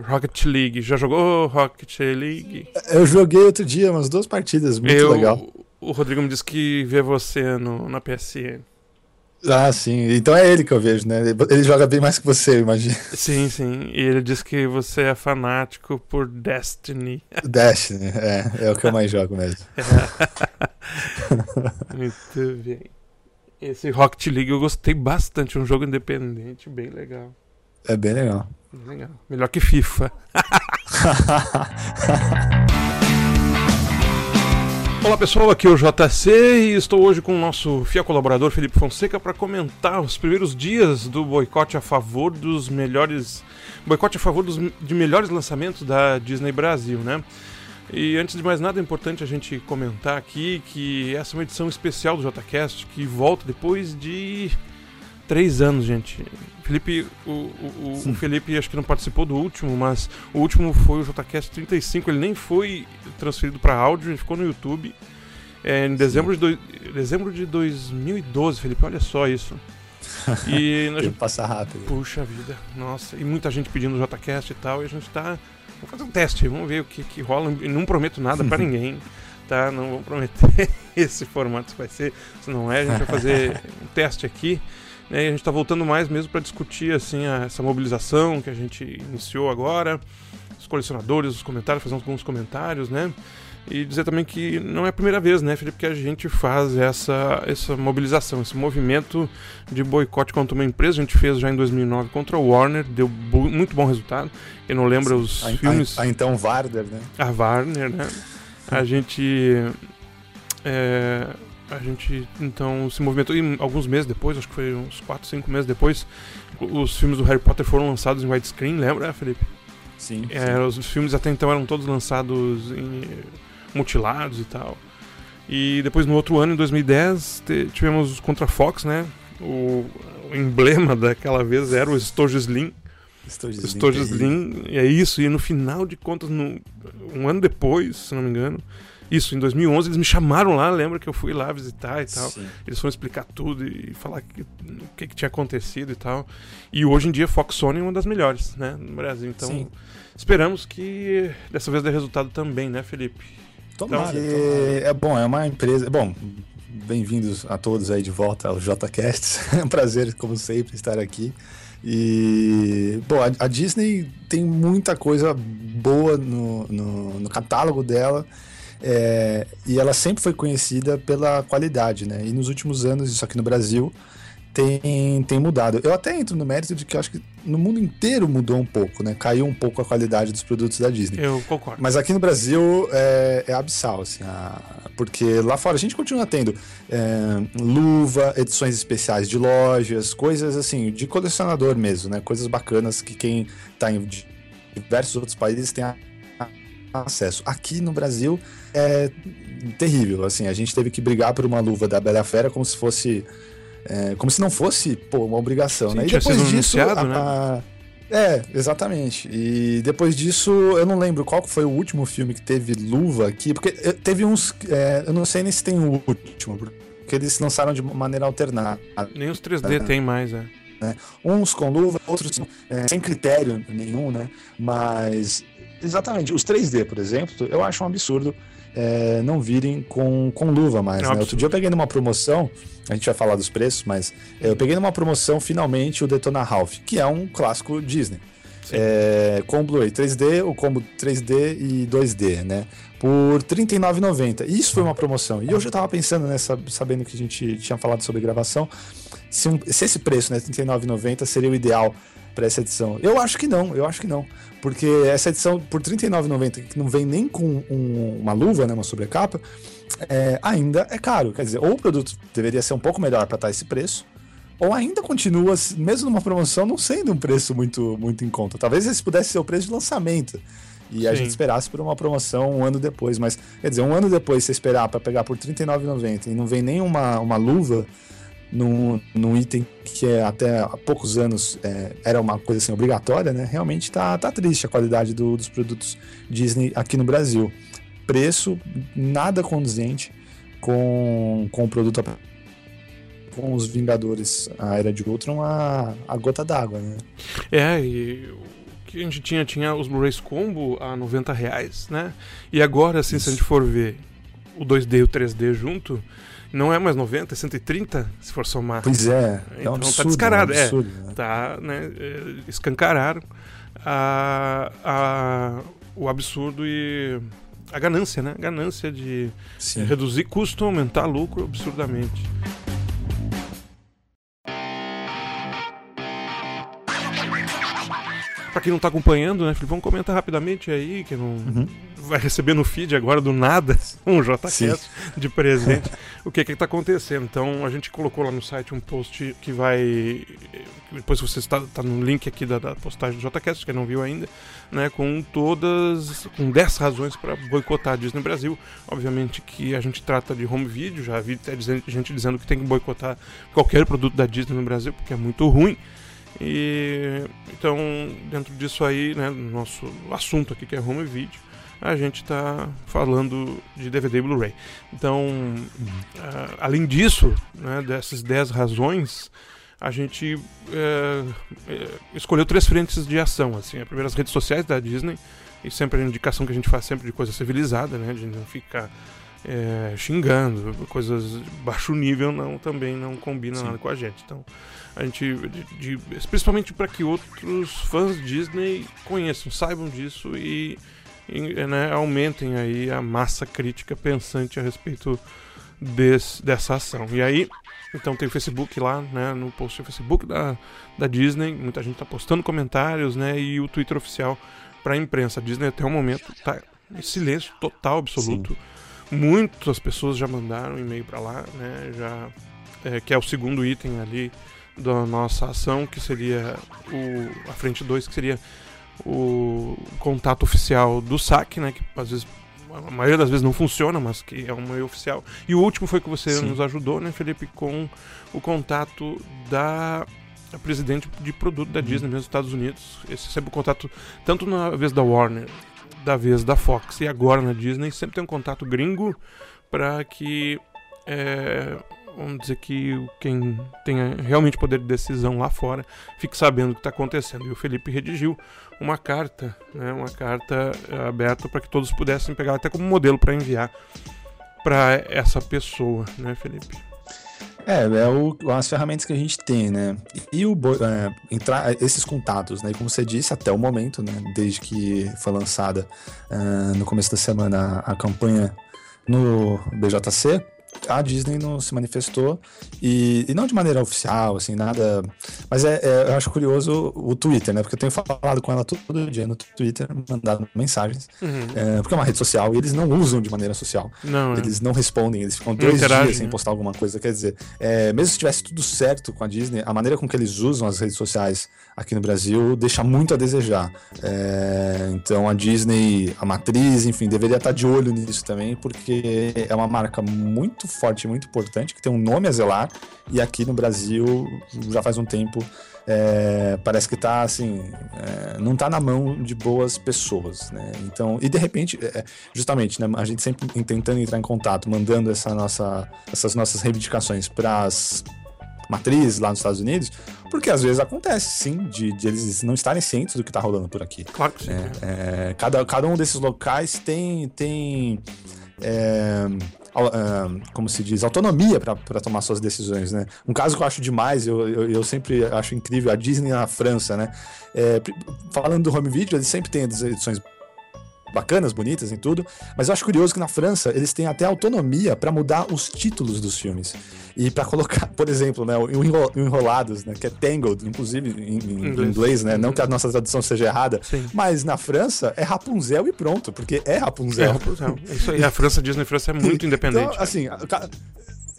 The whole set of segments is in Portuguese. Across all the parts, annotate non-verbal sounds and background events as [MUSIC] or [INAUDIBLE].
Rocket League. Já jogou Rocket League? Eu joguei outro dia, umas duas partidas, muito Eu- legal. O Rodrigo me disse que vê você no, na PSN. Ah, sim. Então é ele que eu vejo, né? Ele joga bem mais que você, eu imagino. Sim, sim. E ele disse que você é fanático por Destiny. [LAUGHS] Né? É, é o que eu mais jogo mesmo. [LAUGHS] Muito bem. Esse Rocket League eu gostei bastante. Um jogo independente, bem legal. É bem legal. Legal. Melhor que FIFA. [LAUGHS] Olá pessoal, aqui é o JC e estou hoje com o nosso fiel colaborador Felipe Fonseca para comentar os primeiros dias do boicote a favor dos melhores. boicote a favor dos, de melhores lançamentos da Disney Brasil, né? E antes de mais nada é importante a gente comentar aqui que essa é uma edição especial do JCast que volta depois de três anos, gente. Felipe, o, o, o- Felipe acho que não participou do último, mas o último foi o JCast 35. Ele nem foi transferido para áudio, ele ficou no YouTube. É, em dezembro de, doi- dezembro de 2012, Felipe, olha só isso. E [LAUGHS] a Tempo gente, passa rápido. puxa vida, nossa, e muita gente pedindo o JCast e tal, e a gente tá. Vamos fazer um teste, vamos ver o que, que rola. E não prometo nada para [LAUGHS] ninguém, tá? Não vou prometer [LAUGHS] esse formato vai ser. Se não é, a gente vai fazer um teste aqui. Né? E a gente tá voltando mais mesmo para discutir assim a- essa mobilização que a gente iniciou agora, os colecionadores, os comentários, fazer alguns comentários, né? E dizer também que não é a primeira vez, né, Felipe, que a gente faz essa, essa mobilização, esse movimento de boicote contra uma empresa. A gente fez já em 2009 contra o Warner, deu muito bom resultado. Quem não lembra os A, filmes. a- a então Varder, né? A Warner, né? A gente. é, a gente então se movimentou. E alguns meses depois, acho que foi uns 4, 5 meses depois, os filmes do Harry Potter foram lançados em widescreen, lembra, Felipe? Sim. É, os filmes até então eram todos lançados em mutilados e tal. E depois no outro ano, em 2010, te- tivemos os contra Fox, né? O, o emblema daquela vez era o Estojo Slim. O Estojo Slim, e é isso. E no final de contas, no- um ano depois, se não me engano, isso, em 2011, eles me chamaram lá, lembra que eu fui lá visitar e tal. Sim. Eles foram explicar tudo e falar que- o que, que tinha acontecido e tal. E hoje em dia, Fox Sony é uma das melhores, né, no Brasil. Então, Sim. esperamos que dessa vez dê resultado também, né, Felipe? Tomara, Então, é bom, é uma empresa. Bom, bem-vindos a todos aí de volta ao JCast. [LAUGHS] É um prazer, como sempre, estar aqui. E, bom, a, a Disney tem muita coisa boa no, no, no catálogo dela. É, e ela sempre foi conhecida pela qualidade, né? E nos últimos anos, isso aqui no Brasil, tem, tem mudado. Eu até entro no mérito de que eu acho que no mundo inteiro mudou um pouco, né? Caiu um pouco a qualidade dos produtos da Disney. Eu concordo. Mas aqui no Brasil é, é abissal, assim, a- porque lá fora a gente continua tendo é, luva, edições especiais de lojas, coisas assim, de colecionador mesmo, né? Coisas bacanas que quem tá em di- diversos outros países tem a- acesso. Aqui no Brasil é terrível, assim, a gente teve que brigar por uma luva da Bela Fera como se fosse. é, como se não fosse, pô, uma obrigação, Sim, né? E depois disso. a- né? a- é, exatamente. E depois disso, eu não lembro qual foi o último filme que teve luva aqui, porque teve uns. é, eu não sei nem se tem o último, porque eles lançaram de maneira alternada. Nem os 3D tem mais, é. Uns com luva, outros é, sem critério nenhum, né? Mas, exatamente, os 3D, por exemplo, eu acho um absurdo é, não virem com, com luva mais. É né? Outro dia eu peguei numa promoção, a gente vai falar dos preços, mas é, eu peguei numa promoção finalmente o Detona Ralph, que é um clássico Disney. É, com Blu-ray 3D, o combo 3D e 2D, né? Por R$ 39,90. E Isso foi uma promoção. E eu já tava pensando nessa, sabendo que a gente tinha falado sobre gravação, se, um- se esse preço, né, R$ 39,90, seria o ideal para essa edição. Eu acho que não, eu acho que não. Porque essa edição, por R$ 39,90, que não vem nem com um- uma luva, né, uma sobrecapa, é, ainda é caro. Quer dizer, ou o produto deveria ser um pouco melhor para estar esse preço, ou ainda continua, mesmo numa promoção, não sendo um preço muito, muito em conta. Talvez esse pudesse ser o preço de lançamento. E a Sim. gente esperasse por uma promoção um ano depois. Mas, quer dizer, um ano depois você esperar para pegar por R$ 39,90 e não vem nem uma, uma luva num, num item que é, até há poucos anos é, era uma coisa assim obrigatória, né? Realmente tá, tá triste a qualidade do- dos produtos Disney aqui no Brasil. Preço nada condizente com, com o produto com os Vingadores, a Era de Ultron, a, a gota d'água, né? É, e o que a gente tinha, tinha os Blu-rays combo a 90 reais, né? E agora, assim, Isso. se a gente for ver o 2D e o 3D junto, não é mais 90, é 130, se for somar. Pois é, é então um tá absurdo, tá descarado, é, um absurdo, é, né? tá, né, é, escancararam a, a, o absurdo e a ganância, né? A ganância de Sim. reduzir custo, aumentar lucro absurdamente. Pra quem não tá acompanhando, né, Felipe, vamos comentar rapidamente aí, que não uhum. vai receber no feed agora do nada [LAUGHS] um JCast de presente. o que que tá acontecendo? Então, a gente colocou lá no site um post que vai. Depois você está tá no link aqui da, da postagem do JCast, quem não viu ainda, né, com todas. com 10 razões para boicotar a Disney Brasil. Obviamente que a gente trata de home video, já vi gente dizendo que tem que boicotar qualquer produto da Disney no Brasil, porque é muito ruim. E então, dentro disso aí, né, nosso assunto aqui que é home video, a gente está falando de DVD e Blu-ray. Então, uh, além disso, né, dessas 10 razões, a gente uh, escolheu três frentes de ação. Assim, a primeira, as redes sociais da Disney, e sempre a indicação que a gente faz sempre de coisa civilizada, né, de não ficar é, xingando, coisas de baixo nível não também não combina Sim. nada com a gente. Então, a gente de, de, principalmente para que outros fãs Disney conheçam, saibam disso e, e né, aumentem aí a massa crítica pensante a respeito desse, dessa ação. E aí, então tem o Facebook lá, né, no post do Facebook da, da Disney, muita gente está postando comentários, né, e o Twitter oficial para a imprensa. A Disney até o momento está em silêncio total, absoluto. Sim Muitas pessoas já mandaram e-mail para lá, né? Já é, que é o segundo item ali da nossa ação, que seria o a frente 2, que seria o contato oficial do SAC, né? Que às vezes a maioria das vezes não funciona, mas que é um meio oficial. E o último foi que você Sim. nos ajudou, né, Felipe, com o contato da presidente de produto da uhum. Disney, mesmo nos Estados Unidos. Esse é sempre o contato, tanto na vez da Warner da vez da Fox e agora na Disney sempre tem um contato gringo para que é, vamos dizer que quem tenha realmente poder de decisão lá fora fique sabendo o que está acontecendo. E o Felipe redigiu uma carta, né, uma carta é, aberta para que todos pudessem pegar até como modelo para enviar para essa pessoa, né, Felipe? É, é o, as ferramentas que a gente tem, né? E o, é, entrar esses contatos, né? Como você disse, até o momento, né? Desde que foi lançada uh, no começo da semana a, a campanha no BJC, a Disney não se manifestou e, e, não de maneira oficial, assim, nada. Mas é, é, eu acho curioso o Twitter, né? Porque eu tenho falado com ela todo dia no Twitter, mandado mensagens, uhum. é, porque é uma rede social e eles não usam de maneira social. Não, é. eles não respondem, eles ficam dois dias sem né? postar alguma coisa. Quer dizer, é, mesmo se tivesse tudo certo com a Disney, a maneira com que eles usam as redes sociais aqui no Brasil deixa muito a desejar. É, então a Disney, a matriz, enfim, deveria estar de olho nisso também, porque é uma marca muito forte, muito importante, que tem um nome a zelar, e aqui no Brasil já faz um tempo. É, parece que está assim, é, não está na mão de boas pessoas, né? Então, e de repente, é, justamente, né, a gente sempre tentando entrar em contato, mandando essa nossa, essas nossas reivindicações para as matrizes lá nos Estados Unidos, porque às vezes acontece, sim, de, de eles não estarem cientes do que está rolando por aqui. Claro que sim. É, é, cada, cada um desses locais tem. tem é, como se diz, autonomia para tomar suas decisões, né? Um caso que eu acho demais, eu, eu, eu sempre acho incrível, a Disney na França, né? É, falando do home video, eles sempre têm edições bacanas, bonitas em tudo, mas eu acho curioso que na França eles têm até autonomia para mudar os títulos dos filmes. E para colocar, [LAUGHS] por exemplo, né, o Enrolados, né, que é Tangled, inclusive em, em inglês. inglês, né? Não que a nossa tradução seja errada, Sim. mas na França é Rapunzel e pronto, porque é Rapunzel. É Rapunzel. É isso aí. A França, Disney França é muito [LAUGHS] então, independente. Então, assim,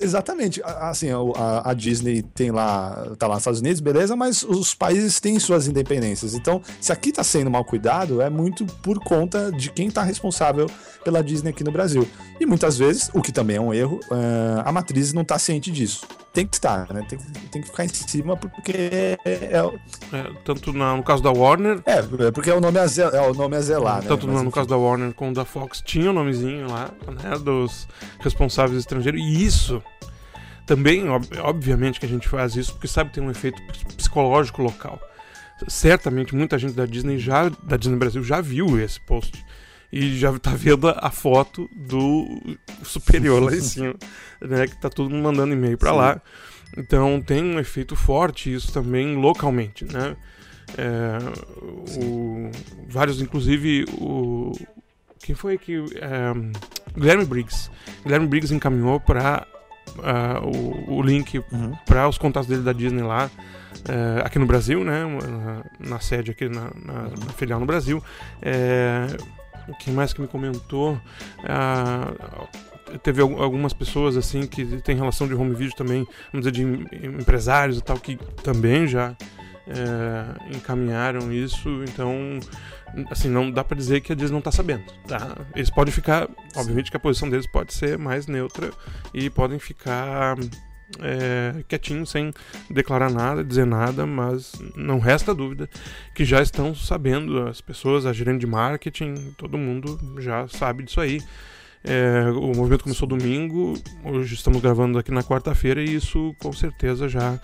Exatamente. Assim, a, a, Disney tem lá, tá lá nos Estados Unidos, beleza, mas os países têm suas independências. Então, se aqui tá sendo mal cuidado, é muito por conta de quem tá responsável pela Disney aqui no Brasil. E muitas vezes, o que também é um erro, uh, a matriz não tá ciente disso. Tem que estar, né? Tem, tem que ficar em cima porque é. é, é tanto na, no caso da Warner. É, é porque é o nome a, é o nome a zelar, né? Tanto no, no caso da Warner como da Fox tinha o um nomezinho lá, né? Dos responsáveis estrangeiros. E isso também, ob obviamente, que a gente faz isso porque sabe que tem um efeito psicológico local. certamente muita gente da Disney já da Disney Brasil já viu esse post e já tá vendo a foto do superior lá em [LAUGHS] cima, né? Que tá todo mundo mandando e-mail para lá. Então tem um efeito forte isso também localmente, né? É, o, vários, inclusive, o, quem foi que. É, Guilherme Briggs. Guilherme Briggs encaminhou para uh, é, o, o, link uhum. para os contatos dele da Disney lá. Uh, aqui no Brasil, né? Na, na sede aqui na, na, na, filial no Brasil. É, quem mais que me comentou? Uh, teve algumas pessoas assim que tem relação de home video também, vamos dizer, de empresários e tal, que também já é, encaminharam isso, então assim, não dá para dizer que a Disney não tá sabendo, tá? Eles podem ficar, obviamente que a posição deles pode ser mais neutra e podem ficar é, quietinhos, sem declarar nada, dizer nada, mas não resta dúvida que já estão sabendo, as pessoas, a gerente de marketing, todo mundo já sabe disso aí. É, o movimento começou domingo, hoje estamos gravando aqui na quarta-feira e isso com certeza já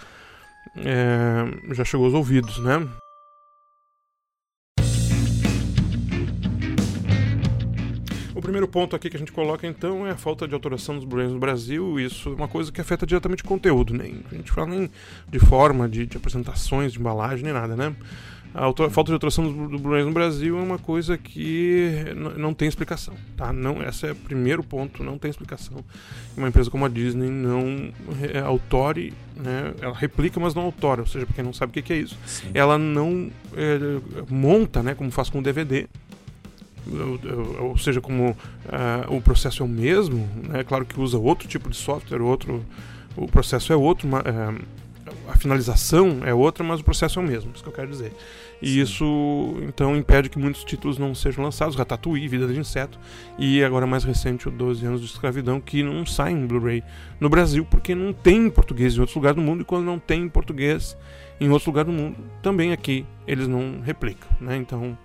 é, já chegou aos ouvidos, né? O primeiro ponto aqui que a gente coloca então é a falta de autoração dos Blu-rays no Brasil. Isso é uma coisa que afeta diretamente o conteúdo, nem a gente fala nem de forma, de, de apresentações, de embalagem, nem nada, né? A falta de autoração do Blu-rays no Brasil é uma coisa que não tem explicação, tá? Não, esse é o primeiro ponto, não tem explicação. Uma empresa como a Disney não é, autore, né? Ela replica, mas não autora, ou seja, para quem não sabe o que é isso, Sim. ela não é, monta, né? Como faz com o DVD, ou seja, como uh, o processo é o mesmo, né? Claro que usa outro tipo de software, outro, o processo é outro, uh, a finalização é outra, mas o processo é o mesmo, isso que eu quero dizer. E Sim. isso então impede que muitos títulos não sejam lançados, Ratatouille, Vida de Inseto, e agora mais recente o 12 anos de escravidão, que não sai em Blu-ray no Brasil porque não tem em português em outros lugares do mundo, e quando não tem em português em outros lugares do mundo, também aqui eles não replicam, né? Então,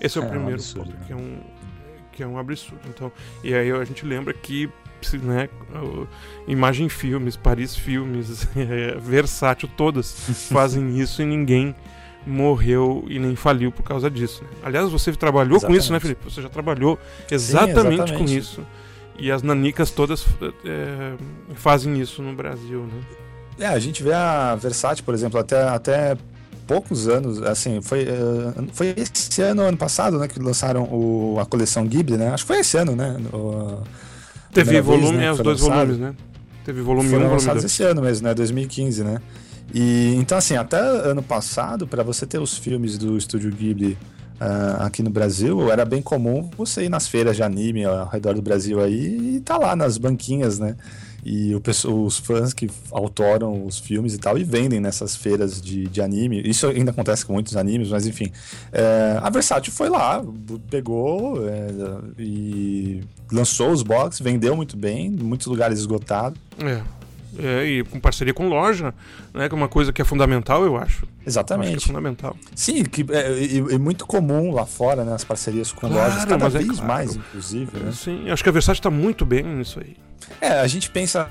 esse é o é primeiro um absurdo, ponto, né? que é um que é um absurdo. Então, e aí a gente lembra que né, Imagem Filmes, Paris Filmes, [LAUGHS] é, Versátil, todas [LAUGHS] fazem isso e ninguém morreu e nem faliu por causa disso. Né? Aliás, você trabalhou exatamente. com isso, né, Felipe? Você já trabalhou exatamente, Sim, exatamente. com isso. E as nanicas todas é, fazem isso no Brasil, né? É, a gente vê a Versátil, por exemplo, até, até poucos anos, assim, foi, uh, foi esse ano, ano passado, né, que lançaram o, a coleção Ghibli, né? Acho que foi esse ano, né? O, Teve volume, vez, né, os dois lançado. volumes, né? Teve volume 1 um, volume 2. esse ano mesmo, né? 2015, né? E então assim, até ano passado, para você ter os filmes do estúdio Ghibli uh, aqui no Brasil, era bem comum você ir nas feiras de anime ao redor do Brasil aí e tá lá nas banquinhas, né? E o, os fãs que autoram os filmes e tal e vendem nessas feiras de, de anime. Isso ainda acontece com muitos animes, mas enfim. É, a Versátil foi lá, pegou é, e lançou os boxes, vendeu muito bem, em muitos lugares esgotados. É. É, e com parceria com loja, né? Que é uma coisa que é fundamental, eu acho. Exatamente. Acho é fundamental. Sim, que é, é, muito comum lá fora, né? As parcerias com claro, lojas, cada é vez é claro. mais, inclusive. Né? Sim, acho que a Versace está muito bem nisso aí. É, a gente pensa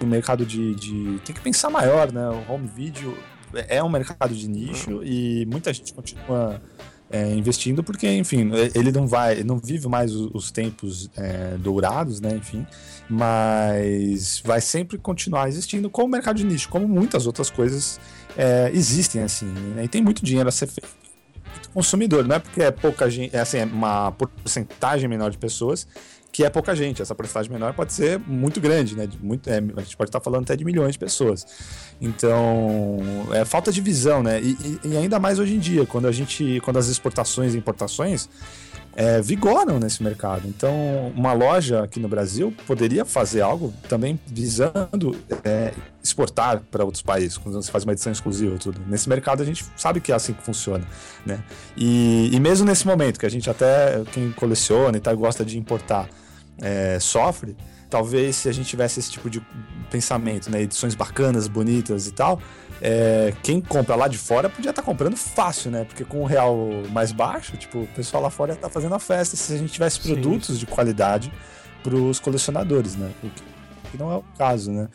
no mercado de, de, Tem que pensar maior, né? O home video é um mercado de nicho uhum. e muita gente continua é, investindo, porque, enfim, ele não vai, não vive mais os, os tempos é, dourados, né? Enfim, mas vai sempre continuar existindo como mercado de nicho, como muitas outras coisas é, existem, assim, né? E tem muito dinheiro a ser feito consumidor, não é porque é pouca gente, é assim, é uma porcentagem menor de pessoas que é pouca gente. Essa porcentagem menor pode ser muito grande, né? Muito, é, a gente pode estar falando até de milhões de pessoas. Então, é falta de visão, né? E, e, e ainda mais hoje em dia, quando a gente, quando as exportações e importações é, vigoram nesse mercado. Então, uma loja aqui no Brasil poderia fazer algo também visando é, exportar para outros países, quando você faz uma edição exclusiva tudo. Nesse mercado a gente sabe que é assim que funciona, né? E, e mesmo nesse momento que a gente até quem coleciona e tá, gosta de importar é, sofre, talvez se a gente tivesse esse tipo de pensamento, né, edições bacanas, bonitas e tal, é, quem compra lá de fora podia estar tá comprando fácil, né? Porque com o real mais baixo, tipo, o pessoal lá fora está fazendo a festa se a gente tivesse produtos Sim. de qualidade para os colecionadores, né? O que não é o caso, né?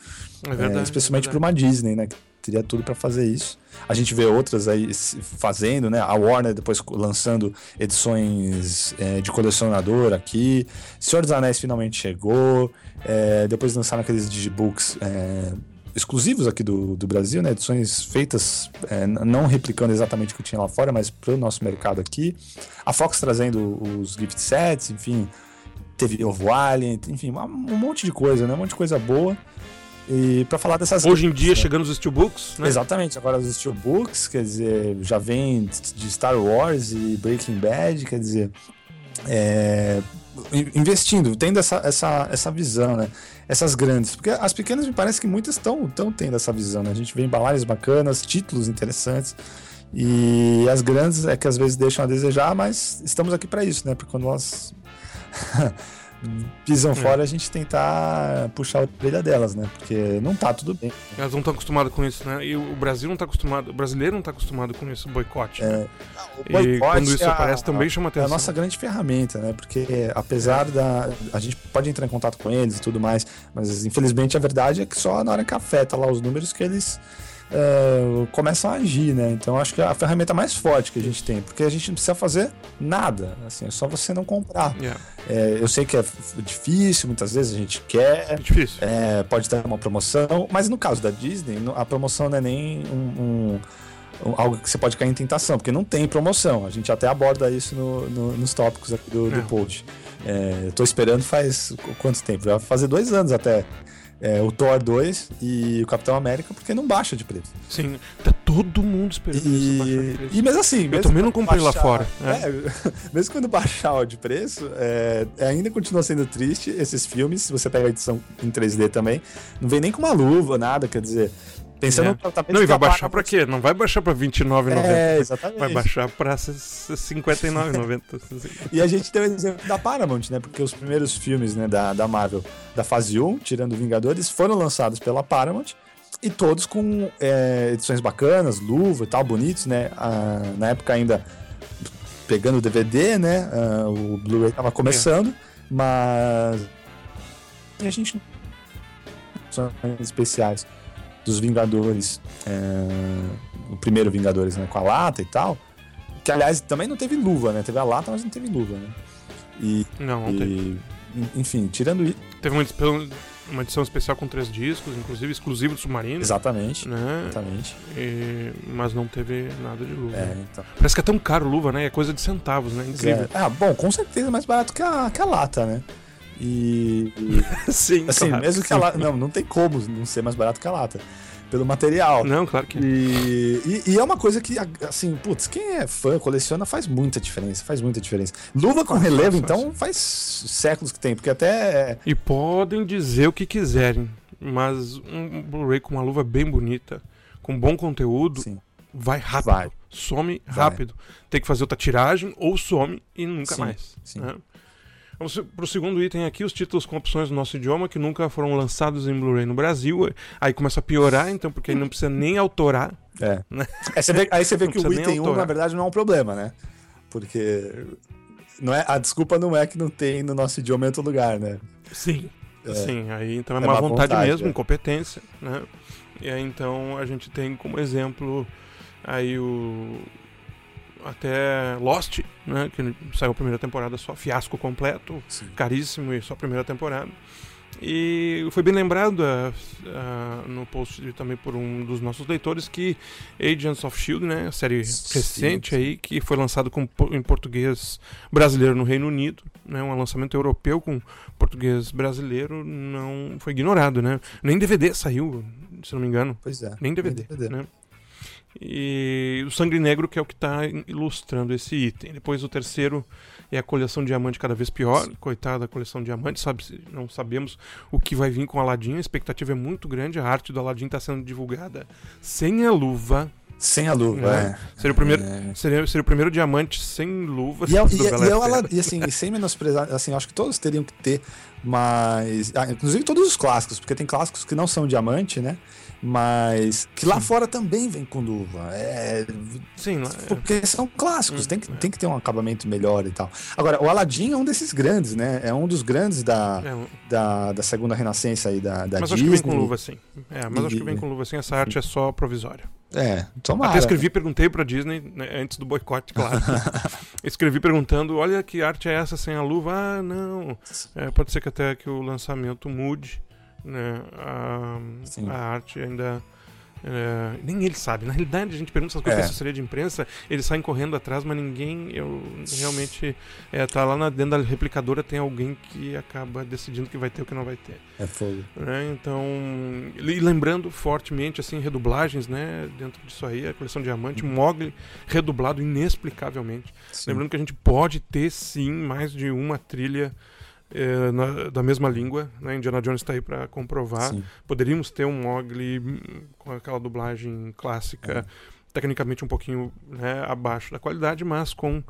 É verdade, é, especialmente é para uma Disney, né? Teria tudo para fazer isso. A gente vê outras aí fazendo, né? A Warner depois lançando edições é, de colecionador aqui. Senhor dos Anéis finalmente chegou. É, depois lançaram aqueles digibooks é, exclusivos aqui do, do Brasil, né? Edições feitas, é, não replicando exatamente o que tinha lá fora, mas para o nosso mercado aqui. A Fox trazendo os gift sets, enfim, teve Ovo Alien, enfim, um monte de coisa, né? Um monte de coisa boa. E para falar dessas. Hoje em dia, né? chegando os Steelbooks, né? Exatamente, agora os Steelbooks, quer dizer, já vem de Star Wars e Breaking Bad, quer dizer. É, investindo, tendo essa, essa, essa visão, né? Essas grandes. Porque as pequenas me parece que muitas estão tendo essa visão, né? A gente vê embalagens bacanas, títulos interessantes. E as grandes é que às vezes deixam a desejar, mas estamos aqui para isso, né? Porque quando nós [LAUGHS] pisam é. fora, a gente tentar puxar a orelha delas, né? Porque não tá tudo bem. Elas não estão acostumadas com isso, né? E o Brasil não tá acostumado, o brasileiro não tá acostumado com esse boicote. Né? É, boicote e quando isso é aparece também chama atenção. É a nossa grande ferramenta, né? Porque apesar da. A gente pode entrar em contato com eles e tudo mais, mas infelizmente a verdade é que só na hora que afeta lá os números que eles uh, começam a agir, né? Então acho que é a ferramenta mais forte que a gente tem, porque a gente não precisa fazer nada, assim, é só você não comprar. Yeah. É, eu sei que é difícil, muitas vezes a gente quer, é difícil. É, pode ter uma promoção, mas no caso da Disney, a promoção não é nem um, um algo que você pode cair em tentação, porque não tem promoção. A gente até aborda isso no, no, nos tópicos aqui do, do post. É, eu tô esperando faz quanto tempo? Vai fazer dois anos até é, o Thor 2 e o Capitão América, porque não baixa de preço. Sim, tá todo mundo esperando e... isso baixar de preço. E mesmo assim, eu também não comprei baixar, lá fora. É. É, [LAUGHS] mesmo quando baixar de preço, é, ainda continua sendo triste esses filmes. Se você pega a edição em 3D também, não vem nem com uma luva, nada, quer dizer. Pensando é. no tratamento Não, e vai baixar pra quê? Não vai baixar pra R$29,90. É, exatamente. Vai baixar pra R$59,90. [LAUGHS] e a gente tem o exemplo da Paramount, né? Porque os primeiros filmes né, da, da Marvel da fase 1, tirando Vingadores, foram lançados pela Paramount. E todos com é, edições bacanas, luva e tal, bonitos, né? Ah, na época ainda pegando o DVD, né? Ah, o Blu-ray tava começando, é. mas a gente são especiais dos Vingadores, é, o primeiro Vingadores, né, com a lata e tal. Que aliás também não teve luva, né? Teve a lata, mas não teve luva, né? E, não, não e, teve. Enfim, tirando isso. Teve uma, uma edição especial com três discos, inclusive exclusivo do Submarino. Exatamente. Né? Exatamente. E, mas não teve nada de luva. É, então. Parece que é tão caro luva, né? É coisa de centavos, né? Incrível. É. Ah, bom, com certeza é mais barato que a, que a lata, né? [LAUGHS] E. sim, assim, claro, mesmo que a lata. Não, não tem como não ser mais barato que a lata. Pelo material. Não, claro que e, e, e, é uma coisa que, assim, putz, quem é fã, coleciona, faz muita diferença. Faz muita diferença. Luva com relevo, então, faz séculos que tem, porque até. E podem dizer o que quiserem, mas um Blu-ray com uma luva bem bonita, com bom conteúdo. Sim vai rápido. Vai. Some vai. rápido. Tem que fazer outra tiragem ou some e nunca sim, mais. Sim. Né? Vamos para o segundo item aqui, os títulos com opções do nosso idioma que nunca foram lançados em Blu-ray no Brasil. Aí começa a piorar, então, porque aí não precisa nem autorar. É. Né? É, você vê, aí você vê que o item 1, na verdade, não é um problema, né? Porque não é, a desculpa não é que não tem no nosso idioma em outro lugar, né? Sim. É. Sim, aí então é, é má vontade, vontade mesmo, é. incompetência, né? E aí então a gente tem como exemplo aí o até Lost, né, que saiu a primeira temporada só, fiasco completo, Sim. caríssimo e só a primeira temporada. E foi bem lembrado uh, uh, no post também por um dos nossos leitores que Agents of Shield, né, a série sim, recente sim. aí que foi lançado com, em português brasileiro no Reino Unido, né, um lançamento europeu com português brasileiro não foi ignorado, né? Nem DVD saiu, se não me engano. Pois é. Nem DVD, nem DVD. né? E o sangue negro que é o que está ilustrando esse item. Depois o terceiro é a coleção diamante cada vez pior. Coitada da coleção diamante, sabe, não sabemos o que vai vir com Aladdin. A expectativa é muito grande. A arte do Aladdin está sendo divulgada sem a luva, Sem a luva, é. é. Seria o primeiro, é. seria, seria o primeiro diamante sem luva. E, é, e, e, e assim, sem menosprezar, assim, acho que todos teriam que ter, mas. Ah, inclusive todos os clássicos, porque tem clássicos que não são diamante, né? Mas que lá Sim. fora também vem com luva. É, Sim, é. porque são clássicos, tem que, é. tem que ter um acabamento melhor e tal. Agora, o Aladdin é um desses grandes, né? É um dos grandes da, é. da, da segunda renascença aí da, da mas Disney. Mas acho que vem com luva sim. É, mas e, acho que vem com luva sim. Essa arte é só provisória. É, tomara. Até escrevi, perguntei pra Disney, né, antes do boicote, claro. [LAUGHS] escrevi perguntando, olha que arte é essa sem a luva? Ah, não. É, pode ser que até que o lançamento mude né? A, a arte ainda. É, nem ele sabe. Na realidade, a gente pergunta essas coisas é. assessoria de imprensa, eles saem correndo atrás, mas ninguém eu, realmente é, tá lá na, dentro da replicadora, tem alguém que acaba decidindo o que vai ter o que não vai ter. É fogo. Né? Então, e lembrando fortemente, assim, redublagens, né? Dentro disso aí, a coleção Diamante. Mogli redublado inexplicavelmente. Sim. Lembrando que a gente pode ter sim mais de uma trilha é, na, da mesma língua. Né? Indiana Jones está aí para comprovar. Sim. Poderíamos ter um Mogli com aquela dublagem clássica, é. tecnicamente um pouquinho né, abaixo da qualidade, mas com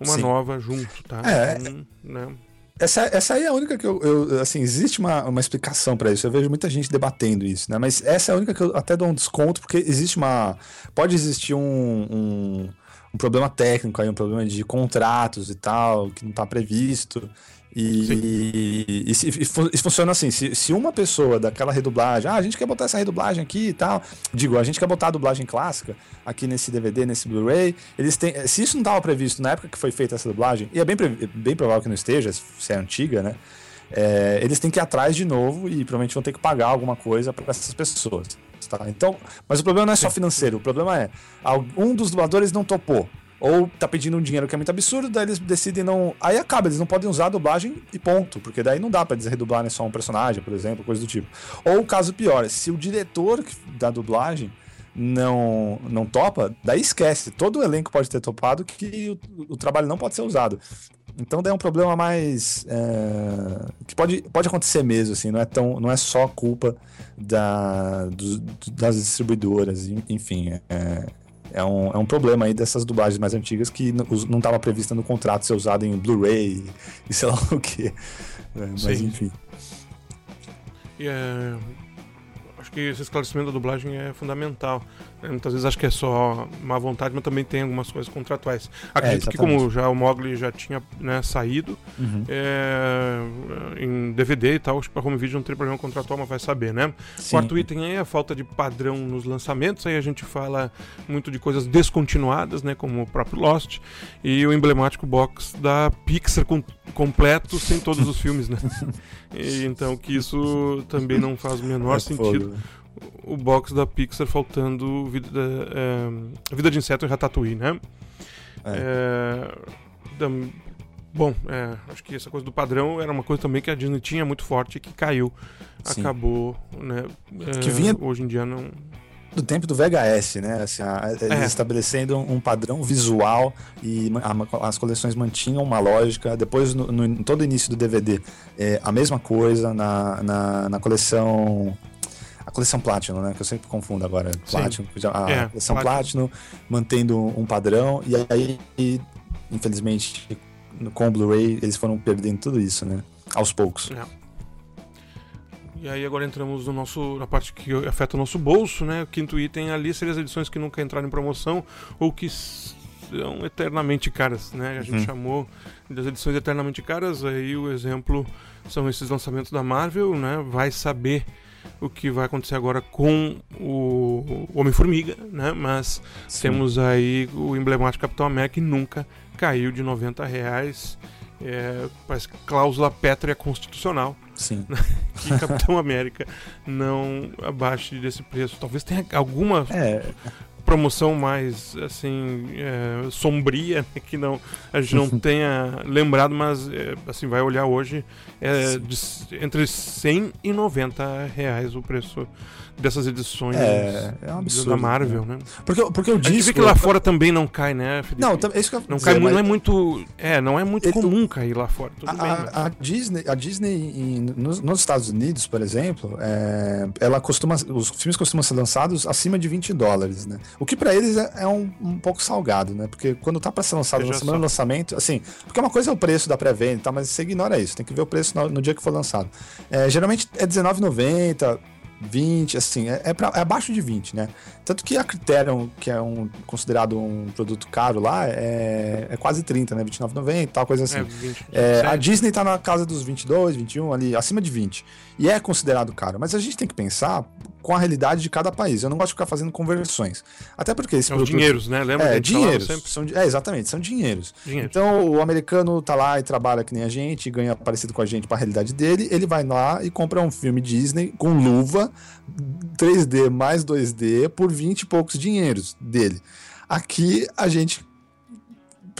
uma Sim. nova junto, tá? É, então, né? Essa, essa aí é a única que eu, eu assim, existe uma, uma explicação para isso. Eu vejo muita gente debatendo isso, né? Mas essa é a única que eu até dou um desconto, porque existe uma. Pode existir um, um, um problema técnico aí, um problema de contratos e tal, que não está previsto. E, e, e, e, funciona assim: se, se uma pessoa daquela redublagem, ah, a gente quer botar essa redublagem aqui e tal, digo, a gente quer botar a dublagem clássica aqui nesse DVD, nesse Blu-ray, eles têm. Se isso não estava previsto na época que foi feita essa dublagem, e é bem, bem provável que não esteja, se é antiga, né? É, eles têm que ir atrás de novo e provavelmente vão ter que pagar alguma coisa para essas pessoas. Tá? Então, mas o problema não é só financeiro, o problema é um dos dubladores não topou. Ou tá pedindo um dinheiro que é muito absurdo, daí eles decidem não. Aí acaba, eles não podem usar a dublagem e ponto. Porque daí não dá pra eles redublarem só um personagem, por exemplo, coisa do tipo. Ou o caso pior, se o diretor da dublagem não, não topa, daí esquece. Todo o elenco pode ter topado que o, o trabalho não pode ser usado. Então daí é um problema mais. É, que pode, pode acontecer mesmo, assim, não é, tão, não é só culpa da, do, das distribuidoras, enfim. É, é um, é um problema aí dessas dublagens mais antigas que não estava prevista no contrato ser usado em Blu-ray e sei lá [LAUGHS] o que. É, mas enfim. E é, acho que esse esclarecimento da dublagem é fundamental. Né? Muitas vezes acho que é só má vontade, mas também tem algumas coisas contratuais. Acredito é, que como já o Mogli já tinha né, saído uhum. é, em DVD e tal, acho que para home video não tem problema contratual, mas vai saber, né? Sim. Quarto item é a falta de padrão nos lançamentos. Aí a gente fala muito de coisas descontinuadas, né? Como o próprio Lost e o emblemático box da Pixar com, completo sem todos os filmes, né? [LAUGHS] E, então que isso também não faz o menor é sentido. Foda o box da Pixar faltando Vida, é, vida de Inseto e Ratatouille, né? É. É, da, bom, é, acho que essa coisa do padrão era uma coisa também que a Disney tinha muito forte e que caiu. Sim. Acabou, né? que vinha hoje em dia não do tempo do VHS, né? Assim, a, é. estabelecendo um padrão visual e a, as coleções mantinham uma lógica. Depois, no, no todo início do DVD, é, a mesma coisa na, na, na coleção a coleção Platinum, né? Que eu sempre confundo agora. Platinum, a é, coleção Platinum. Platinum, mantendo um padrão, e aí, infelizmente, com o Blu-ray, eles foram perdendo tudo isso, né? Aos poucos. É. E aí agora entramos no nosso, na parte que afeta o nosso bolso, né? O quinto item ali seria as edições que nunca entraram em promoção ou que são eternamente caras, né? A gente uhum. chamou das edições eternamente caras, aí o exemplo são esses lançamentos da Marvel, né? Vai saber o que vai acontecer agora com o Homem-Formiga, né? Mas Sim. temos aí o emblemático Capitão América que nunca caiu de 90 reais. É, parece cláusula pétrea constitucional. Sim. [LAUGHS] que Capitão América não abaixe desse preço. Talvez tenha alguma é promoção mais assim é, sombria né, que não a gente não tenha lembrado mas é, assim vai olhar hoje é de, entre 100 e 90 reais o preço dessas edições é, é um absurdo, da Marvel, né? né? Porque, porque o disco... A gente vê que lá fora também não cai, né, Felipe? Não, isso que eu não dizer, cai, mas... não é muito, é, não é muito comum cair lá fora. A, bem, a, a, Disney, a Disney em, nos, nos, Estados Unidos, por exemplo, é, ela costuma, os filmes costumam ser lançados acima de 20 dólares, né? O que para eles é, é um, um, pouco salgado, né? Porque quando tá para ser lançado na semana do lançamento, assim, porque uma coisa é o preço da pré-venda e tal, mas você ignora isso, tem que ver o preço no, no dia que for lançado. É, geralmente é R$19,90, 20, assim, é, é, pra, é, abaixo de 20, né? Tanto que a Criterion, que é um, considerado um produto caro lá, é, é quase 30, né? 29,90 tal, coisa assim. É, 20, é, a Disney tá na casa dos 22, 21, ali, acima de 20. E é considerado caro. Mas a gente tem que pensar com a realidade de cada país. Eu não gosto de ficar fazendo conversões. Até porque esse são produto... dinheiros, né? Lembra? É, dinheiros. São, é, exatamente, são dinheiros. dinheiros. Então, o americano tá lá e trabalha que nem a gente, ganha parecido com a gente para a realidade dele, ele vai lá e compra um filme Disney com luva, 3D mais 2D, por 20 e poucos dinheiros dele. Aqui, a gente,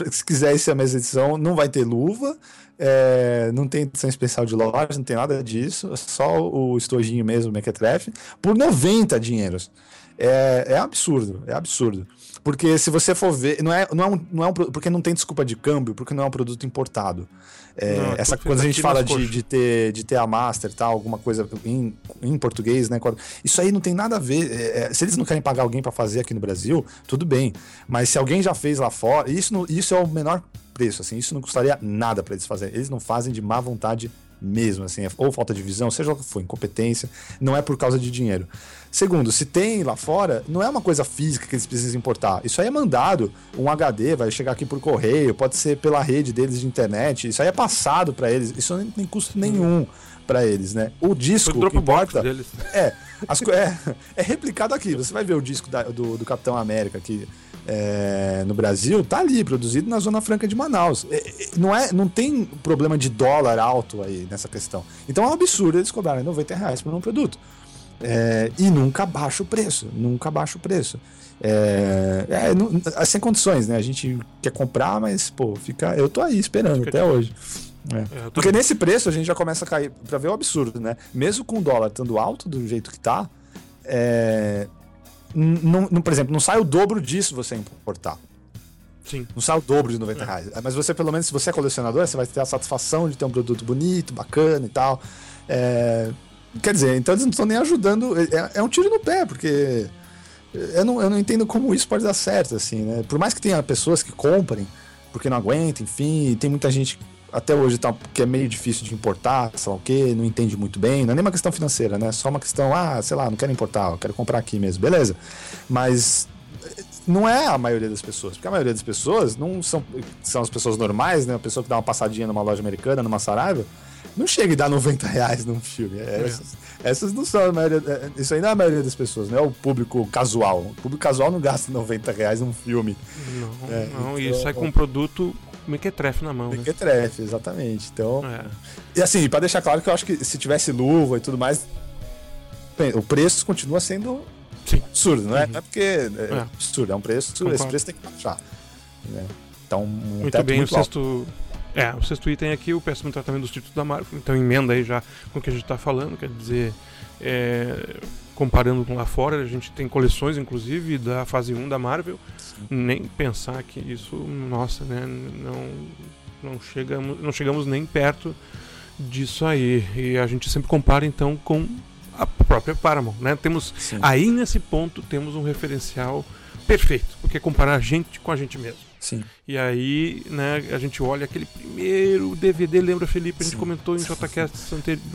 se quiser ser a mesma edição, não vai ter luva, é, não tem edição especial de loja, não tem nada disso. É só o estojinho mesmo, o Mequetrefe, por 90 dinheiros. É, é absurdo, é absurdo. Porque se você for ver, não é, não é, um, não é um, porque não tem desculpa de câmbio, porque não é um produto importado. É, não, essa quando a gente fala de, de, ter, de ter a master tal, alguma coisa em, em português, né? Isso aí não tem nada a ver. É, é se eles não querem pagar alguém para fazer aqui no Brasil, tudo bem. Mas se alguém já fez lá fora, isso, isso é o menor preço, assim, isso não custaria nada para eles fazerem. Eles não fazem de má vontade mesmo, assim, ou falta de visão, seja o que for, incompetência, não é por causa de dinheiro. Segundo, se tem lá fora, não é uma coisa física que eles precisam importar. Isso aí é mandado, um HD vai chegar aqui por correio, pode ser pela rede deles de internet, isso aí é passado para eles, isso não tem custo nenhum para eles, né? O disco o que importa deles. é, as, é, [LAUGHS] é replicado aqui. Você vai ver o disco da, do, do Capitão América aqui é, no Brasil, tá ali, produzido na Zona Franca de Manaus. É, é, não, é, não tem problema de dólar alto aí nessa questão. Então é um absurdo eles cobrarem 90 reais por um produto. É, e nunca baixa o preço, nunca baixa o preço. É, não, sem condições, né? A gente quer comprar, mas, pô, fica. Eu tô aí esperando até hoje. É. É, Porque nesse preço a gente já começa a cair para ver o absurdo, né? Mesmo com o dólar estando alto do jeito que tá, é, não, não, por exemplo, não sai o dobro disso você importar. Sim. Não sai o dobro de 90 é. reais. Mas você, pelo menos, se você é colecionador, você vai ter a satisfação de ter um produto bonito, bacana e tal. É... Quer dizer, então eles não estão nem ajudando. É, é, um tiro no pé, porque eu não, eu não entendo como isso pode dar certo, assim, né? Por mais que tenha pessoas que comprem, porque não aguentam, enfim, tem muita gente até hoje tá, que é meio difícil de importar, sei lá o que, não entende muito bem. Não é nem uma questão financeira, né? Só uma questão, ah, sei lá, não quero importar, eu quero comprar aqui mesmo, beleza. Mas não é a maioria das pessoas, porque a maioria das pessoas não são, são as pessoas normais, né? A pessoa que dá uma passadinha numa loja americana, numa Saraiva, não chega e dá 90 reais num filme. É, é. Essas, essas, não são a maioria. É, isso aí não é a maioria das pessoas, não é o público casual. O público casual não gasta 90 reais num filme. Não, é, não então, e sai com um produto mequetrefe na mão. Mequetrefe, né? exatamente. Então. É. E assim, para deixar claro que eu acho que se tivesse luva e tudo mais, o preço continua sendo Sim. absurdo, não é? Uhum. Não é porque é, é, absurdo, é um preço, Concordo. esse preço tem que baixar. Né? Então, um muito bem, muito o sexto. É, o sexto item aqui, o péssimo tratamento dos títulos da Marvel. Então emenda aí já com o que a gente está falando, quer dizer, é, comparando com lá fora, a gente tem coleções, inclusive, da fase 1 da Marvel, nem pensar que isso, nossa, né, não, não, chegamos, não chegamos nem perto disso aí. E a gente sempre compara então com a própria Paramount, né? Temos Sim. aí nesse ponto temos um referencial perfeito, porque é comparar a gente com a gente mesmo. Sim. E aí, né, a gente olha aquele primeiro DVD, lembra, Felipe? A gente Sim. comentou em JCasts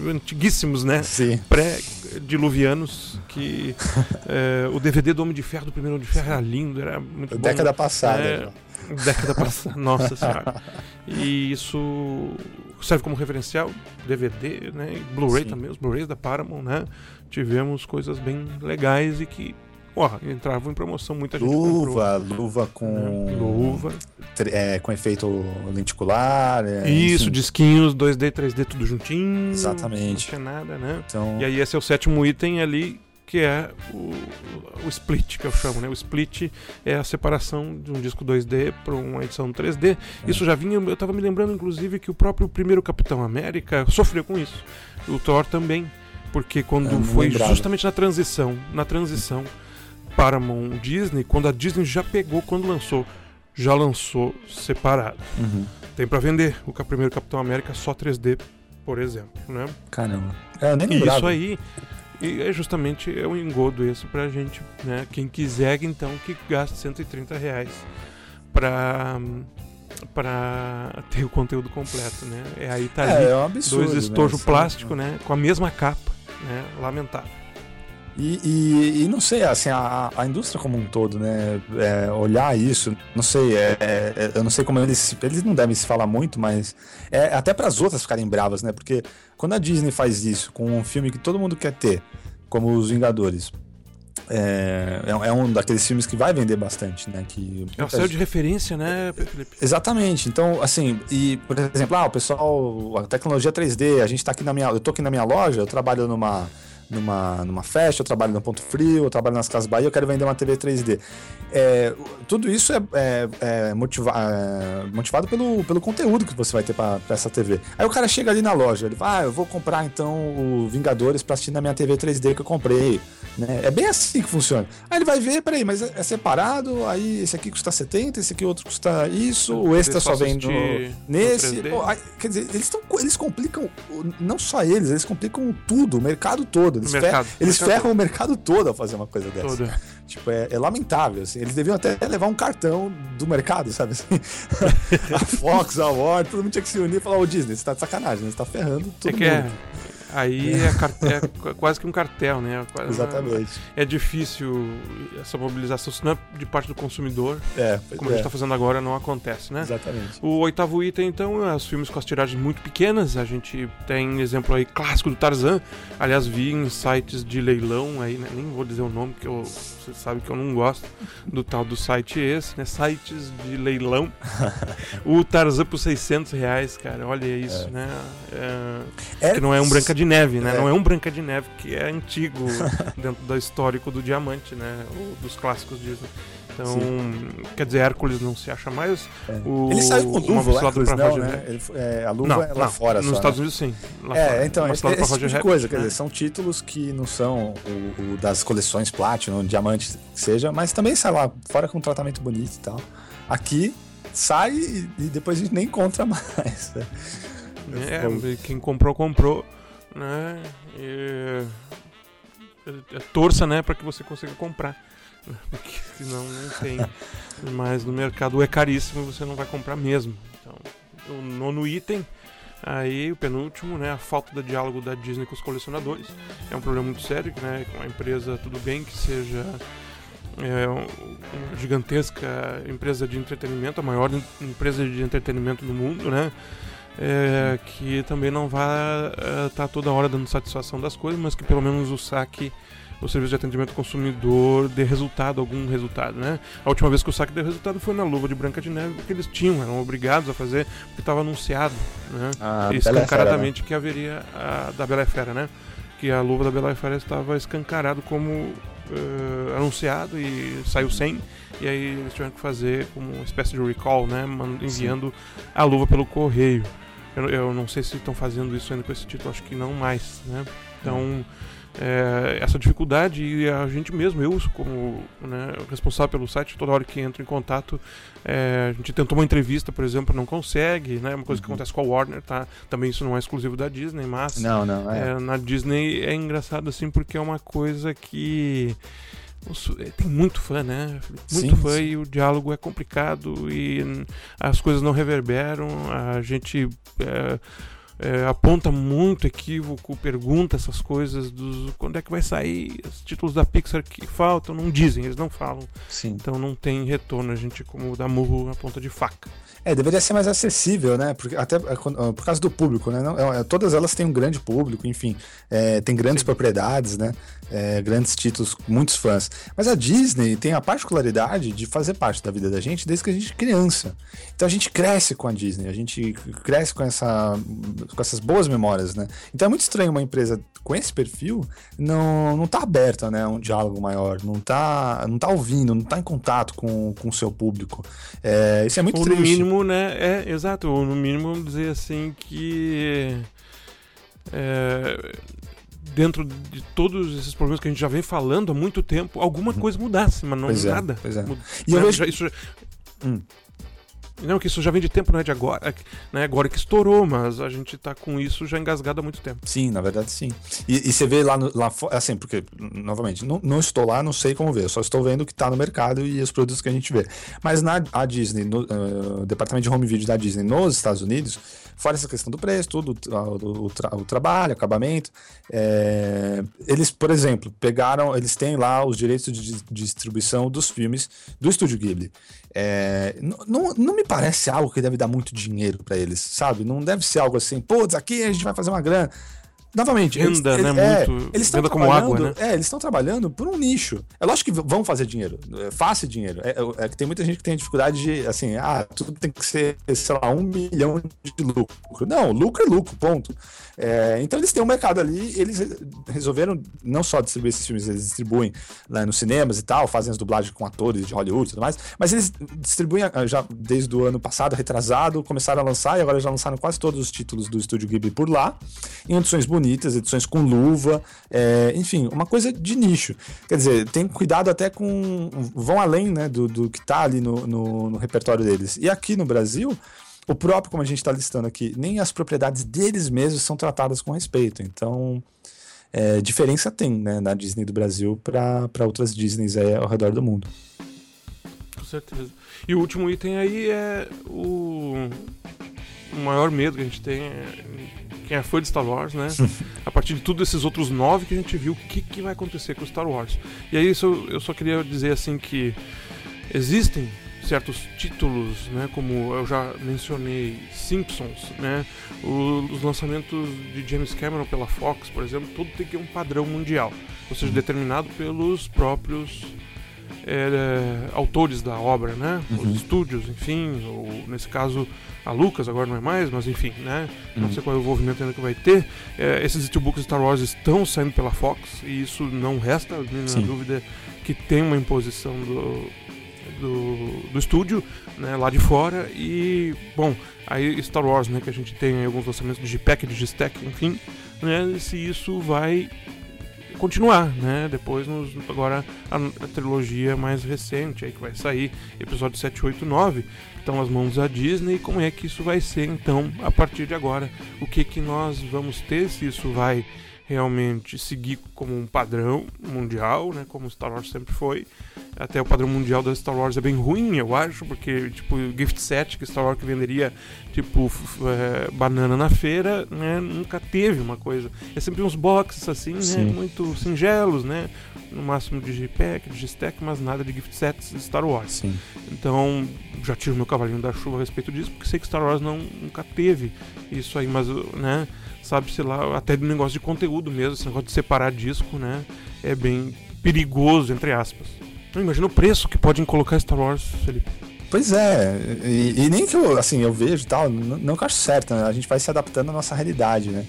antiguíssimos, né? Sim. Pré-diluvianos, que é, [LAUGHS] o DVD do Homem de Ferro, do primeiro Homem de Ferro, era lindo, era muito bom. Década passada. É, década [LAUGHS] passada, nossa senhora. E isso serve como referencial, DVD, né? Blu-ray também, os Blu-rays da Paramount, né? Tivemos coisas bem legais e que porra, entravam em promoção, muita gente Luva, comprou. luva com... É, luva. É, com efeito lenticular. É, Isso, enfim. disquinhos 2D, 3D, tudo juntinho. Exatamente. Não tinha nada, né? Então... E aí esse é o sétimo item ali, que é o, o split, que eu chamo, né? O split é a separação de um disco 2D para uma edição 3D. É. Isso já vinha, eu estava me lembrando inclusive que o próprio primeiro Capitão América sofreu com isso. O Thor também, porque quando é, foi justamente na transição, na transição Paramount Disney, quando a Disney já pegou, quando lançou, já lançou separado. Uhum. Tem para vender o primeiro Capitão América só 3D, por exemplo, né? Caramba. É, eu nem lembrava. Isso aí, E é justamente é um engodo esse pra gente, né? Quem quiser, então, que gaste 130 reais pra, pra ter o conteúdo completo, né? É aí tá É, ali é um absurdo. dois né? estojos Isso é- plástico, né? Com a mesma capa, né? Lamentável. E, e, e não sei, assim, a, a indústria como um todo, né? é, olhar isso, não sei, é, é, eu não sei como eles. Eles não devem se falar muito, mas é até para as outras ficarem bravas, né? Porque quando a Disney faz isso com um filme que todo mundo quer ter, como Os Vingadores, é, é, é um daqueles filmes que vai vender bastante, né? Que É o céu de referência, né, Felipe? Exatamente. Então, assim, e, por exemplo, ah, o pessoal, a tecnologia 3D, a gente tá aqui na minha. Eu tô aqui na minha loja, eu trabalho numa. Numa, numa festa, eu trabalho no Ponto Frio, eu trabalho nas Casas Bahia, eu quero vender uma TV 3D. É, tudo isso é, é- é motiva- é motivado pelo, pelo conteúdo que você vai ter para essa TV. Aí o cara chega ali na loja, ele fala, ah, eu vou comprar então o Vingadores pra assistir na minha TV 3D que eu comprei. Né? É bem assim que funciona. Aí ele vai ver, peraí, mas é, é separado, aí esse aqui custa 70, esse aqui outro custa isso, o extra Só vem no, no nesse. 3D. Pô, aí, quer dizer, eles, tão, eles complicam, não só eles, eles complicam tudo, o mercado todo. Eles, mercado, ferram, eles mercado ferram o mercado todo ao fazer uma coisa dessa. Toda. [LAUGHS] Tipo, é, é lamentável. assim. Eles deviam até levar um cartão do mercado, sabe assim? [LAUGHS] a Fox, a Warner, todo mundo tinha que se unir e falar, ô Disney, você tá de sacanagem, né? Você tá ferrando todo É que é, mundo. Aí é, é qu- quase que um cartel, né? Quase- Exatamente. É difícil essa mobilização, se não é de parte do consumidor, É, como é, a gente tá fazendo agora, não acontece, né? Exatamente. O oitavo item, então, é os filmes com as tiragens muito pequenas. A gente tem exemplo aí clássico do Tarzan. Aliás, vi em sites de leilão aí, né? Nem vou dizer o nome, que eu, você sabe que eu não gosto do tal do site esse, né? Sites de leilão. [LAUGHS] o Tarzan por 600 reais, cara. Olha isso, né? É, É, que não é um Branca de Neve, né? É. Não é um Branca de Neve que é antigo [LAUGHS] dentro do histórico do Diamante, né? Ou dos clássicos Disney. Então, quer dizer, Hércules não se acha mais. É. O- Ele saiu com uma luva, pilota Hércules não, Roger né? Ele, é, a luva Não, é lá não, fora Nos só, Estados né? Unidos, sim. Lá É, fora. então, Uma esse, esse tipo de coisa, quer né? dizer, são títulos que não são o, o das coleções Platinum, Diamante, que seja, mas também sai lá fora com um tratamento bonito e tal. Aqui sai e, e depois a gente nem encontra [LAUGHS] mais. né? É, quem comprou, comprou, né? E, é, é, torça, né, para que você consiga comprar. [LAUGHS] Porque senão não tem. Mas no mercado é caríssimo, você não vai comprar mesmo. Então, o nono item, aí o penúltimo, né, a falta de diálogo da Disney com os colecionadores. É um problema muito sério, né? Com a empresa, tudo bem que seja é, um- uma gigantesca empresa de entretenimento, a maior em- empresa de entretenimento do mundo, né? É, que também não vai estar toda hora dando satisfação das coisas, mas que pelo menos o saque, o serviço de atendimento ao consumidor dê resultado, algum resultado, né? A última vez que o saque deu resultado foi na luva de Branca de Neve, porque eles tinham, eram obrigados a fazer, porque estava anunciado, né? A escancaradamente que haveria a da Bela e Fera, né? Que a luva da Bela e Fera estava escancarado como eh, anunciado e saiu sem. E aí eles tiveram que fazer como uma espécie de recall, né? Enviando a luva pelo correio. Eu, eu não sei se estão fazendo isso ainda com esse título, acho que não mais, né? Então, é, essa dificuldade e a gente mesmo, eu como né, responsável pelo site, toda hora que entro em contato, é, a gente tentou uma entrevista, por exemplo, não consegue, né? Uma coisa que Uhum. acontece com a Warner, tá? Também isso não é exclusivo da Disney, mas Não, não, é. é, na Disney é engraçado assim porque é uma coisa que os- é, tem muito fã, né? Muito Sim, fã sim. e o diálogo é complicado e hum, as coisas não reverberam, a gente é, é, aponta muito equívoco, pergunta essas coisas dos quando é que vai sair os títulos da Pixar que faltam, não dizem, eles não falam, Sim. então não tem retorno, a gente como dá murro na ponta de faca. É, deveria ser mais acessível, né? Porque, até ah, por causa do público, né? Não, é, todas elas têm um grande público, enfim, é, tem grandes Sim. propriedades, né? É, grandes títulos, muitos fãs. Mas a Disney tem a particularidade de fazer parte da vida da gente desde que a gente é criança. Então a gente cresce com a Disney, a gente cresce com, essa, com essas boas memórias, né? Então é muito estranho uma empresa com esse perfil não, não tá aberta, né? a Um diálogo maior, não tá, não tá ouvindo, não tá em contato com, com o seu público. É, isso é muito Ou no triste. mínimo, né? É, exato. Ou no mínimo dizer assim que. é, dentro de todos esses problemas que a gente já vem falando há muito tempo, alguma coisa mudasse, mas não Pois é, nada. pois é. Muda- E eu vejo- isso Hum. Não, que isso já vem de tempo, não é de agora, né? Agora que estourou, mas a gente tá com isso já engasgado há muito tempo. Sim, na verdade sim. E, e você vê lá, no, lá assim, porque, novamente, não, não, estou lá, não sei como ver, só estou vendo o que está no mercado e os produtos que a gente vê. Mas na a Disney, no uh, departamento de home video da Disney nos Estados Unidos, fora essa questão do preço, tudo, o, o, tra o trabalho, acabamento, é, eles, por exemplo, pegaram, eles têm lá os direitos de distribuição dos filmes do Estúdio Ghibli. É, não, não me parece algo que deve dar muito dinheiro para eles, sabe? Não deve ser algo assim, putz, aqui a gente vai fazer uma grana. Novamente, renda, eles, né? É, muito. Eles estão como água, né? É, eles estão trabalhando por um nicho. É lógico que vão fazer dinheiro. É fácil dinheiro. É, é, é, que tem muita gente que tem dificuldade de, assim, ah, tudo tem que ser, sei lá, um milhão de lucro. Não, lucro é lucro, ponto. É, então eles têm um mercado ali, eles resolveram não só distribuir esses filmes, eles distribuem lá nos cinemas e tal, fazem as dublagens com atores de Hollywood e tudo mais, mas eles distribuem ah, já desde o ano passado, retrasado, começaram a lançar e agora já lançaram quase todos os títulos do Estúdio Ghibli por lá, em edições bonitas edições com luva, é, enfim, uma coisa de nicho. Quer dizer, tem cuidado até com. vão além né, do, do que está ali no, no, no repertório deles. E aqui no Brasil o próprio, como a gente está listando aqui, nem as propriedades deles mesmos são tratadas com respeito. Então, é, diferença tem né, na Disney do Brasil para outras Disneys aí ao redor do mundo. Com certeza. E o último item aí é o, o maior medo que a gente tem. É quem é fã de Star Wars, né? [LAUGHS] a partir de tudo esses outros nove que a gente viu, o que, que vai acontecer com Star Wars. E aí isso, eu só queria dizer assim que existem certos títulos, né, como eu já mencionei, Simpsons, né, os lançamentos de James Cameron pela Fox, por exemplo, tudo tem que ter um padrão mundial, ou seja, determinado pelos próprios é, autores da obra, né, uhum. os estúdios, enfim, ou nesse caso a Lucas, agora não é mais, mas enfim, né? Não uhum. sei qual é o envolvimento ainda que vai ter. É, esses steelbooks Star Wars estão saindo pela Fox e isso não resta na dúvida que tem uma imposição do, do estúdio, né, lá de fora. E, bom, aí Star Wars, né, que a gente tem alguns lançamentos de JPEG, de G-Stack, enfim, né, se isso vai continuar, né? Depois, nos, agora, a, a, trilogia mais recente aí que vai sair, episódio 7, 8, 9, estão nas mãos da Disney. Como é que isso vai ser, então, a partir de agora? O que que nós vamos ter, se isso vai realmente seguir como um padrão mundial, né, como Star Wars sempre foi. Até o padrão mundial da Star Wars é bem ruim, eu acho, porque tipo o gift set que Star Wars que venderia tipo é, banana na feira, né, nunca teve uma coisa. É sempre uns boxes assim, né, muito singelos, né, no máximo de JPEG, de stack, mas nada de gift sets de Star Wars. Sim. Então já tiro meu cavalinho da chuva a respeito disso, porque sei que Star Wars não nunca teve isso aí, mas né sabe, sei lá, até do negócio de conteúdo mesmo, esse negócio de separar disco, né? É bem perigoso, entre aspas. Imagina o preço que podem colocar Star Wars, Felipe. Pois é, e, e, nem que eu, assim, eu vejo tal, não, que eu acho certo, né? A gente vai se adaptando à nossa realidade, né?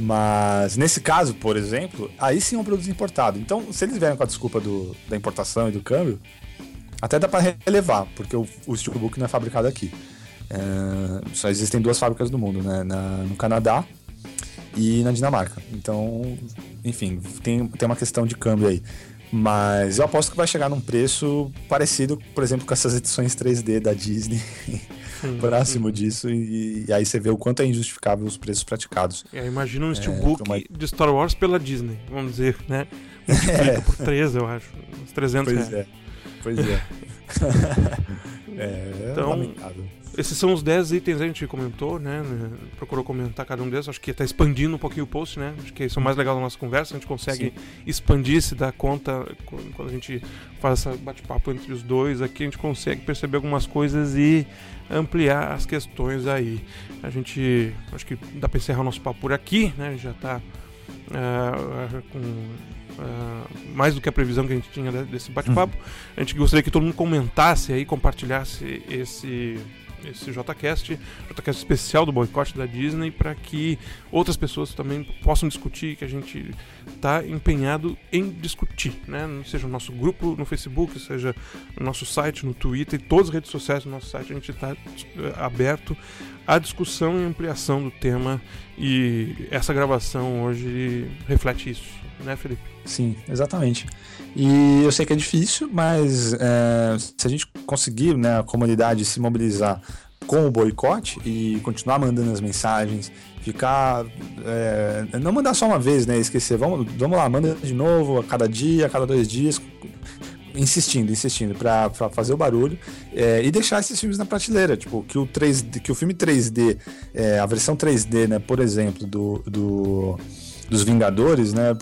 Mas nesse caso, por exemplo, aí sim é um produto importado. Então, se eles vierem com a desculpa do, da importação e do câmbio, até dá para relevar, porque o, o Steelbook não é fabricado aqui. É, só existem duas fábricas do mundo, né? Na, no Canadá e na Dinamarca. Então, enfim, tem, tem uma questão de câmbio aí. Mas eu aposto que vai chegar num preço parecido, por exemplo, com essas edições 3D da Disney. [LAUGHS] próximo disso, e, e, aí você vê o quanto é injustificável os preços praticados. É, imagina um é, steelbook uma... de Star Wars pela Disney, vamos dizer, né? [LAUGHS] É. por 3, eu acho. Uns 300 pois reais. É. Pois é. [LAUGHS] é, então, lamentável. Esses são os 10 itens que a gente comentou, né? Procurou comentar cada um deles. Acho que está expandindo um pouquinho o post, né? Acho que isso é o mais legal da nossa conversa. A gente consegue Sim. expandir, se dar conta quando a gente faz esse bate-papo entre os dois. Aqui a gente consegue perceber algumas coisas e ampliar as questões aí. A gente, acho que dá para encerrar o nosso papo por aqui, né? Já está uh, eh, com uh, mais do que a previsão que a gente tinha desse bate-papo. Uhum. A gente gostaria que todo mundo comentasse aí, compartilhasse esse esse JCast, JCast especial do boicote da Disney, para que outras pessoas também possam discutir, que a gente está empenhado em discutir, né? Seja no nosso grupo no Facebook, seja no nosso site, no Twitter, e todas as redes sociais do nosso site, a gente está eh, aberto à discussão e ampliação do tema, e essa gravação hoje reflete isso, né, Felipe? Sim, exatamente. E eu sei que é difícil, mas é, se a gente conseguir, né, a comunidade se mobilizar com o boicote e continuar mandando as mensagens, ficar. É, não mandar só uma vez, né? Esquecer. Vamos, vamos lá, manda de novo a cada dia, a cada dois dias. Insistindo, insistindo, para fazer o barulho é, e deixar esses filmes na prateleira. Tipo, que o, 3, que o filme 3D, é, a versão 3D, né, por exemplo, do, do, dos Vingadores, né,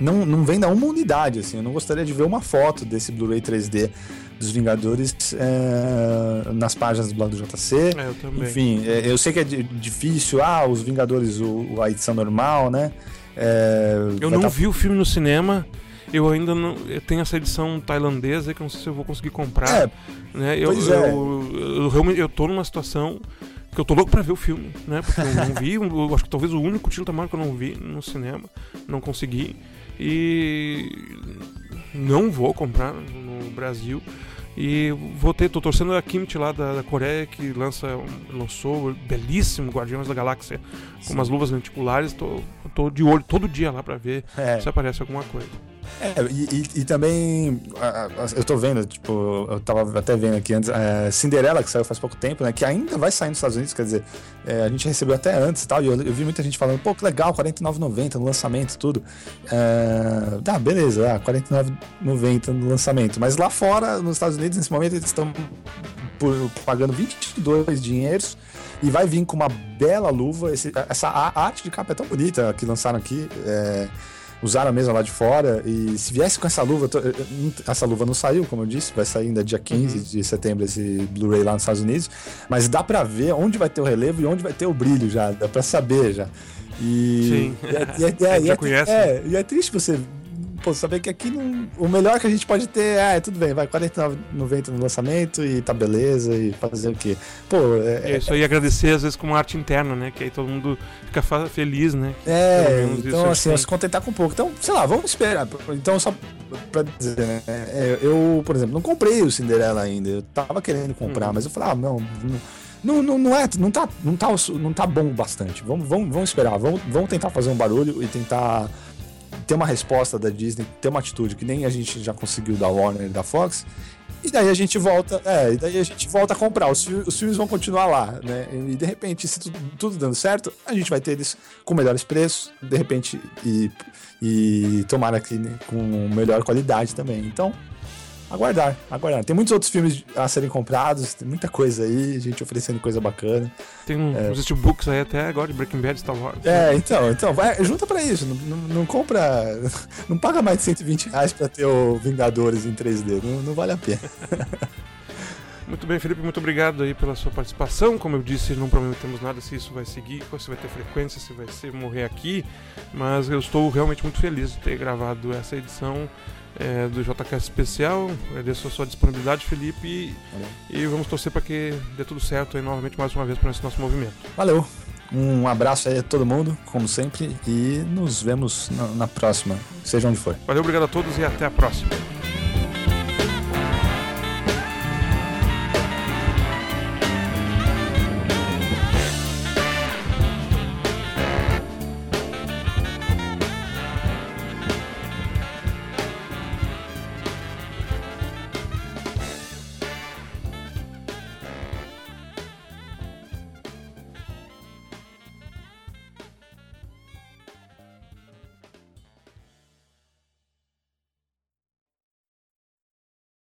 não, não vem da uma unidade, assim. Eu não gostaria de ver uma foto desse Blu-ray 3D dos Vingadores é, nas páginas do blog do JC. É, eu também. Enfim, é, eu sei que é difícil, ah, os Vingadores, o, a edição normal, né? É, eu não tá... vi o filme no cinema. Eu ainda não. Eu tenho essa edição tailandesa que eu não sei se eu vou conseguir comprar. É, né? eu, pois é. eu, eu, realmente eu tô numa situação que eu tô louco pra ver o filme, né? Porque eu não vi, [LAUGHS] eu acho que talvez o único Tino Tamar que eu não vi no cinema, não consegui. E não vou comprar no Brasil. E vou ter, tô torcendo a Kimchi lá da, da, Coreia, que lança, lançou belíssimo Guardiões da Galáxia Sim. com umas luvas lenticulares. Tô, tô de olho todo dia lá pra ver é. se aparece alguma coisa. É, e, e, também eu tô vendo, tipo, eu tava até vendo aqui antes, é, Cinderela, que saiu faz pouco tempo, né? Que ainda vai sair nos Estados Unidos, quer dizer, é, a gente recebeu até antes e tal, e eu, eu, vi muita gente falando, pô, que legal, R$49,90 no lançamento tudo. É, ah, beleza, ah, R$49,90 no lançamento. Mas lá fora, nos Estados Unidos, nesse momento, eles estão pagando 22 dinheiros e vai vir com uma bela luva. Esse, essa arte de capa é tão bonita que lançaram aqui. É, usaram a mesma lá de fora. E se viesse com essa luva, essa luva não saiu, como eu disse, vai sair ainda dia 15 uhum. de setembro esse Blu-ray lá nos Estados Unidos. Mas dá pra ver onde vai ter o relevo e onde vai ter o brilho já, dá pra saber já. E, Sim. E, é, é, é, [LAUGHS] conhece. É, e é triste você pô, saber que aqui não, o melhor que a gente pode ter é, tudo bem, vai 49,90 no lançamento e tá beleza e fazer o quê? Pô, é, é isso aí agradecer às vezes com uma arte interna, né? Que aí todo mundo fica feliz, né? É, então assim, se contentar com pouco. Então, sei lá, vamos esperar. Então, só pra dizer, né? É, eu, por exemplo, não comprei o Cinderela ainda. Eu tava querendo comprar, uhum. mas eu falei, ah, não, não não, não, é, não tá, não tá, não tá bom bastante. Vamos, vamos, vamos esperar, vamos, vamos tentar fazer um barulho e tentar ter uma resposta da Disney, ter uma atitude que nem a gente já conseguiu da Warner e da Fox. E daí a gente volta, é, e daí a gente volta a comprar. Os, os filmes vão continuar lá, né? E de repente, se tudo, tudo, dando certo, a gente vai ter eles com melhores preços, de repente, e, e tomara que né, com melhor qualidade também. Então, aguardar, aguardar. Tem muitos outros filmes a serem comprados, tem muita coisa aí, gente oferecendo coisa bacana. Tem um, é. uns steelbooks aí até agora de Breaking Bad Star Wars. É, então, então, vai, junta pra isso. Não, não, não, compra. [LAUGHS] Não paga mais de 120 reais pra ter o Vingadores em 3D. Não, não vale a pena. [LAUGHS] Muito bem, Felipe, muito obrigado aí pela sua participação. Como eu disse, não prometemos nada se isso vai seguir, se vai ter frequência, se vai ser morrer aqui, mas eu estou realmente muito feliz de ter gravado essa edição é, do JK Especial. Agradeço a sua disponibilidade, Felipe. E, e vamos torcer para que dê tudo certo aí novamente mais uma vez para esse nosso movimento. Valeu! Um abraço aí a todo mundo, como sempre, e nos vemos na, na próxima, seja onde for. Valeu, obrigado a todos e até a próxima.